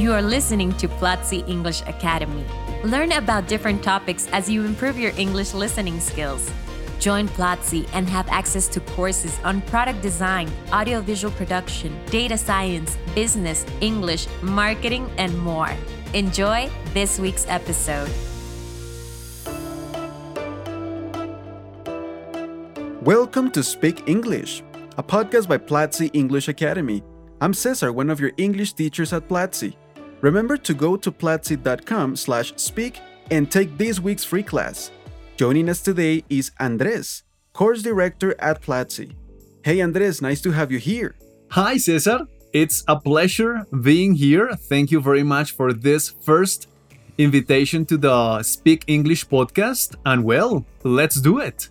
You are listening to Platzi English Academy. Learn about different topics as you improve your English listening skills. Join Platzi and have access to courses on product design, audiovisual production, data science, business, English, marketing, and more. Enjoy this week's episode. Welcome to Speak English, a podcast by Platzi English Academy. I'm Cesar, one of your English teachers at Platzi. Remember to go to platzi.com slash speak and take this week's free class. Joining us today is Andres, course director at Platzi. Hey Andres, nice to have you here. Hi Cesar, it's a pleasure being here. Thank you very much for this first invitation to the Speak English podcast. And well, let's do it.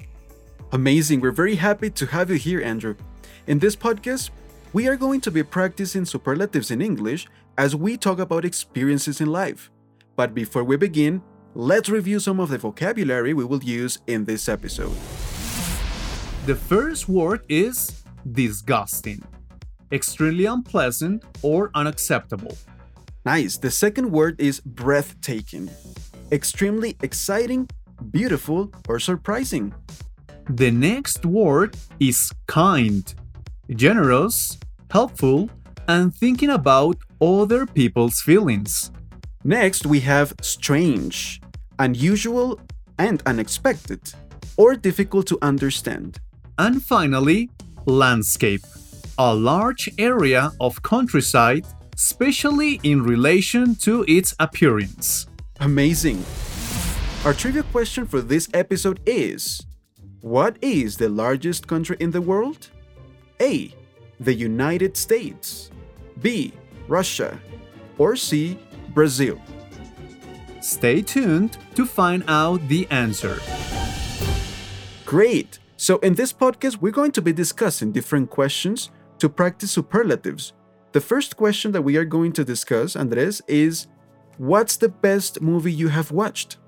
Amazing. We're very happy to have you here, Andrew. In this podcast, we are going to be practicing superlatives in English as we talk about experiences in life. But before we begin, let's review some of the vocabulary we will use in this episode. The first word is disgusting, extremely unpleasant or unacceptable. Nice. The second word is breathtaking, extremely exciting, beautiful, or surprising. The next word is kind, generous, helpful, and thinking about other people's feelings. Next, we have strange, unusual, and unexpected, or difficult to understand. And finally, landscape, a large area of countryside, especially in relation to its appearance. Amazing! Our trivia question for this episode is what is the largest country in the world? A. The United States. B. Russia. Or C. Brazil. Stay tuned to find out the answer. Great! So, in this podcast, we're going to be discussing different questions to practice superlatives. The first question that we are going to discuss, Andres, is What's the best movie you have watched?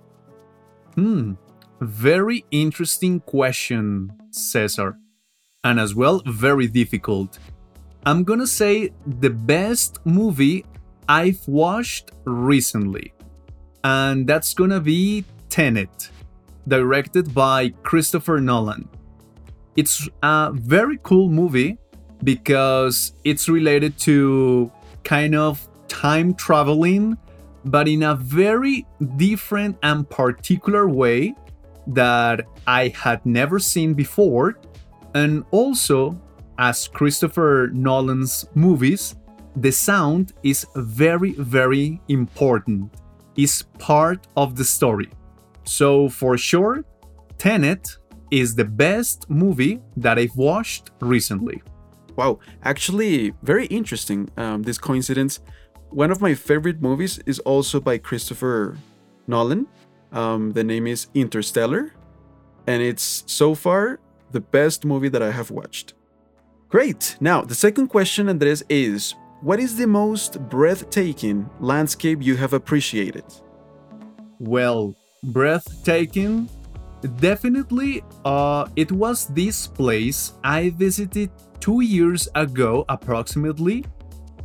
Hmm, very interesting question, Cesar. And as well, very difficult. I'm gonna say the best movie I've watched recently. And that's gonna be Tenet, directed by Christopher Nolan. It's a very cool movie because it's related to kind of time traveling, but in a very different and particular way that I had never seen before. And also, as Christopher Nolan's movies, the sound is very, very important, is part of the story. So, for sure, Tenet is the best movie that I've watched recently. Wow, actually, very interesting. Um, this coincidence. One of my favorite movies is also by Christopher Nolan. Um, the name is Interstellar, and it's so far the best movie that I have watched. Great! Now, the second question, Andres, is What is the most breathtaking landscape you have appreciated? Well, breathtaking. Definitely, uh, it was this place I visited two years ago, approximately.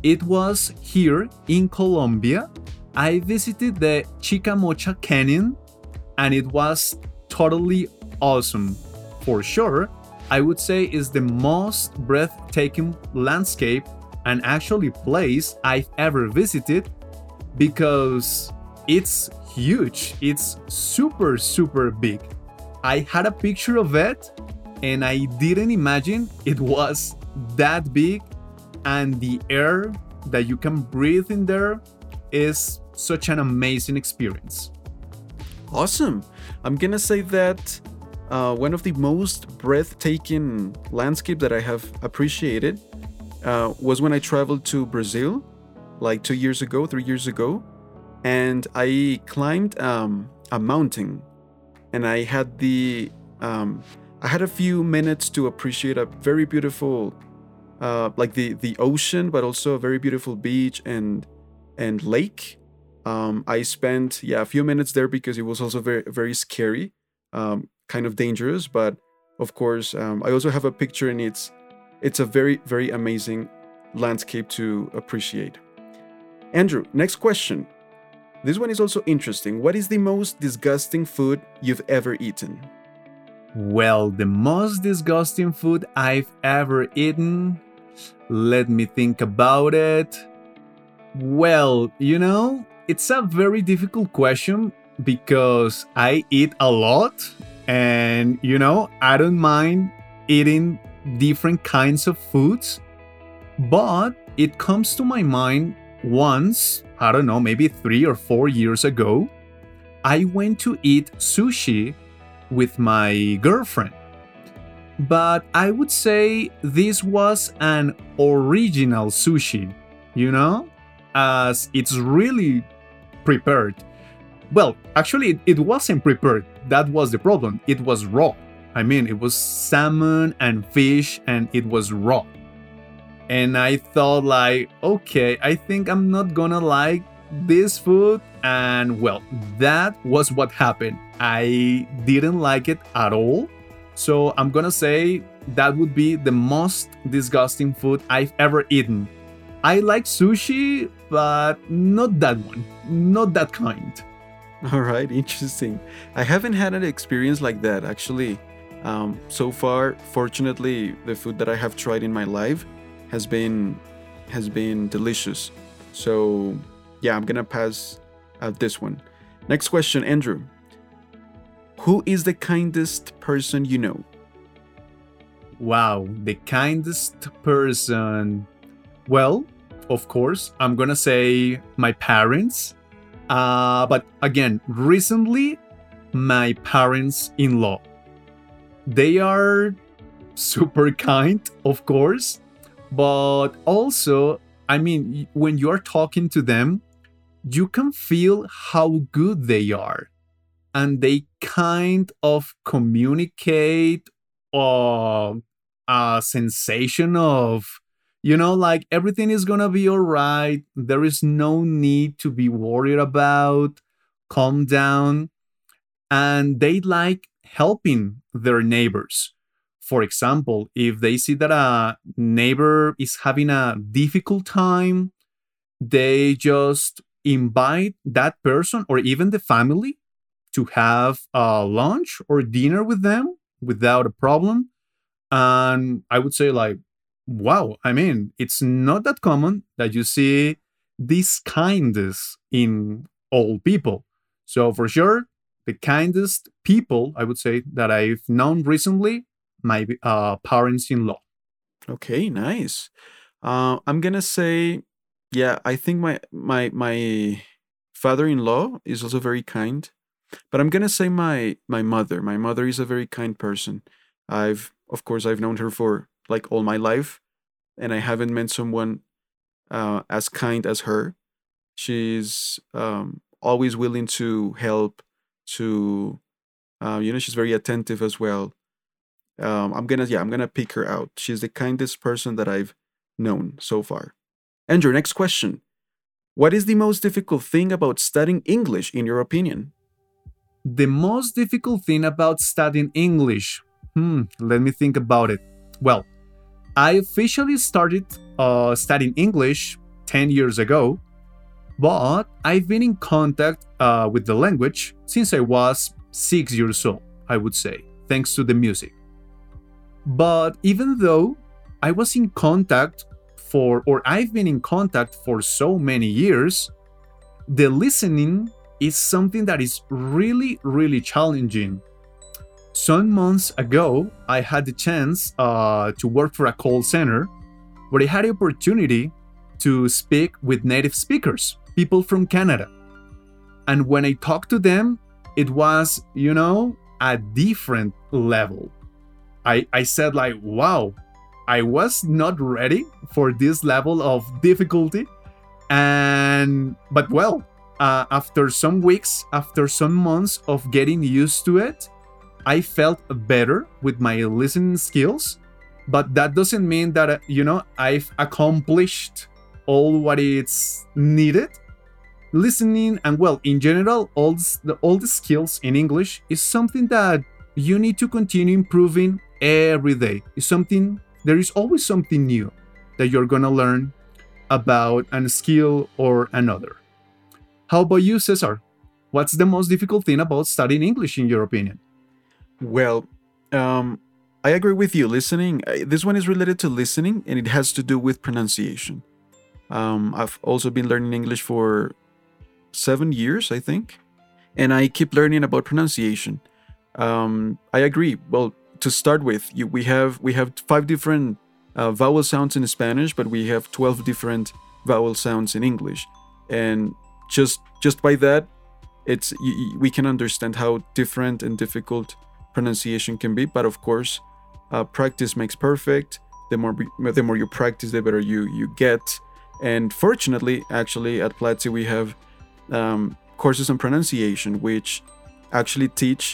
It was here in Colombia, I visited the Chicamocha Canyon and it was totally awesome. For sure, I would say is the most breathtaking landscape and actually place I've ever visited because it's huge. It's super super big. I had a picture of it and I didn't imagine it was that big and the air that you can breathe in there is such an amazing experience. Awesome. I'm gonna say that uh, one of the most breathtaking landscape that I have appreciated uh, was when I traveled to Brazil, like two years ago, three years ago, and I climbed um, a mountain, and I had the um, I had a few minutes to appreciate a very beautiful, uh, like the the ocean, but also a very beautiful beach and and lake. Um, I spent yeah a few minutes there because it was also very very scary, um, kind of dangerous. But of course, um, I also have a picture, and it's it's a very very amazing landscape to appreciate. Andrew, next question. This one is also interesting. What is the most disgusting food you've ever eaten? Well, the most disgusting food I've ever eaten. Let me think about it. Well, you know, it's a very difficult question because I eat a lot and, you know, I don't mind eating different kinds of foods. But it comes to my mind once, I don't know, maybe three or four years ago, I went to eat sushi with my girlfriend. But I would say this was an original sushi, you know, as it's really prepared. Well, actually, it wasn't prepared. That was the problem. It was raw. I mean, it was salmon and fish, and it was raw. And I thought, like, okay, I think I'm not gonna like this food. And well, that was what happened. I didn't like it at all. So I'm gonna say that would be the most disgusting food I've ever eaten. I like sushi, but not that one, not that kind. All right, interesting. I haven't had an experience like that actually. Um, so far, fortunately, the food that I have tried in my life has been has been delicious. So yeah, I'm gonna pass out this one. Next question, Andrew. Who is the kindest person you know? Wow, the kindest person. Well, of course, I'm gonna say my parents. Uh, but again, recently, my parents in law. They are super kind, of course, but also, I mean, when you're talking to them, you can feel how good they are. And they kind of communicate uh, a sensation of, you know, like everything is gonna be all right. There is no need to be worried about. Calm down. And they like helping their neighbors. For example, if they see that a neighbor is having a difficult time, they just invite that person or even the family to have a lunch or dinner with them without a problem. And I would say, like, wow, I mean, it's not that common that you see this kindness in all people. So, for sure, the kindest people I would say that I've known recently my uh, parents-in-law. Okay, nice. Uh, I'm gonna say, yeah, I think my my my father-in-law is also very kind, but I'm gonna say my my mother. My mother is a very kind person. I've of course I've known her for like all my life, and I haven't met someone uh, as kind as her. She's um, always willing to help. To uh, you know, she's very attentive as well um, I'm gonna yeah I'm gonna pick her out. She's the kindest person that I've known so far. Andrew, next question. What is the most difficult thing about studying English in your opinion? The most difficult thing about studying English. Hmm, let me think about it. Well, I officially started uh, studying English 10 years ago, but I've been in contact uh, with the language since I was six years old, I would say, thanks to the music. But even though I was in contact for, or I've been in contact for so many years, the listening is something that is really, really challenging. Some months ago, I had the chance uh, to work for a call center where I had the opportunity to speak with native speakers, people from Canada. And when I talked to them, it was, you know, a different level. I, I said like, wow, I was not ready for this level of difficulty. And, but well, uh, after some weeks, after some months of getting used to it, I felt better with my listening skills. But that doesn't mean that, uh, you know, I've accomplished all what it's needed. Listening and, well, in general, all the, all the skills in English is something that you need to continue improving every day. It's something, there is always something new that you're gonna learn. about a skill or another. How about you, Cesar? What's the most difficult thing about studying English, in your opinion? Well, um, I agree with you. Listening, uh, this one is related to listening and it has to do with pronunciation. Um, I've also been learning English for seven years, I think, and I keep learning about pronunciation. Um, I agree. Well, to start with, you, we have we have five different uh, vowel sounds in Spanish, but we have twelve different vowel sounds in English, and just just by that, it's we can understand how different and difficult pronunciation can be. But of course, uh, practice makes perfect. The more the more you practice, the better you you get. And fortunately, actually, at Platzi we have um, courses on pronunciation, which actually teach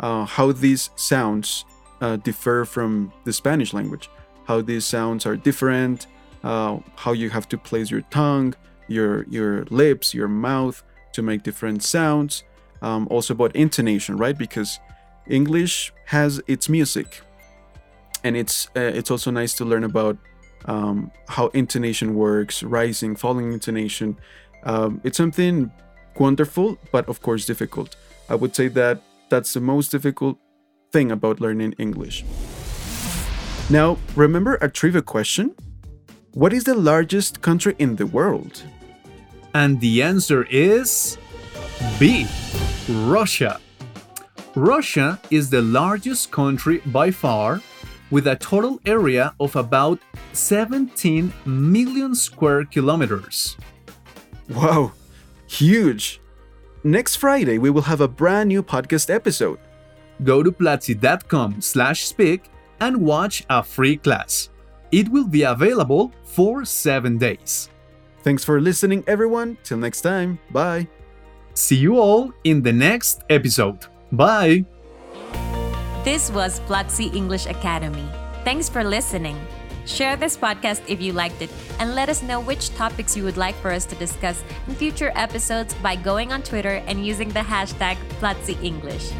uh, how these sounds uh, differ from the Spanish language, how these sounds are different, uh, how you have to place your tongue, your your lips, your mouth to make different sounds. Um, also about intonation, right? Because English has its music, and it's uh, it's also nice to learn about um, how intonation works, rising, falling intonation. Um, it's something wonderful, but of course difficult. I would say that that's the most difficult thing about learning English. Now, remember a trivia question? What is the largest country in the world? And the answer is B. Russia. Russia is the largest country by far with a total area of about 17 million square kilometers. Wow, huge! Next Friday, we will have a brand new podcast episode. Go to platzi.com slash speak and watch a free class. It will be available for seven days. Thanks for listening, everyone. Till next time. Bye. See you all in the next episode. Bye. This was Platzi English Academy. Thanks for listening. Share this podcast if you liked it and let us know which topics you would like for us to discuss in future episodes by going on Twitter and using the hashtag Platzi English.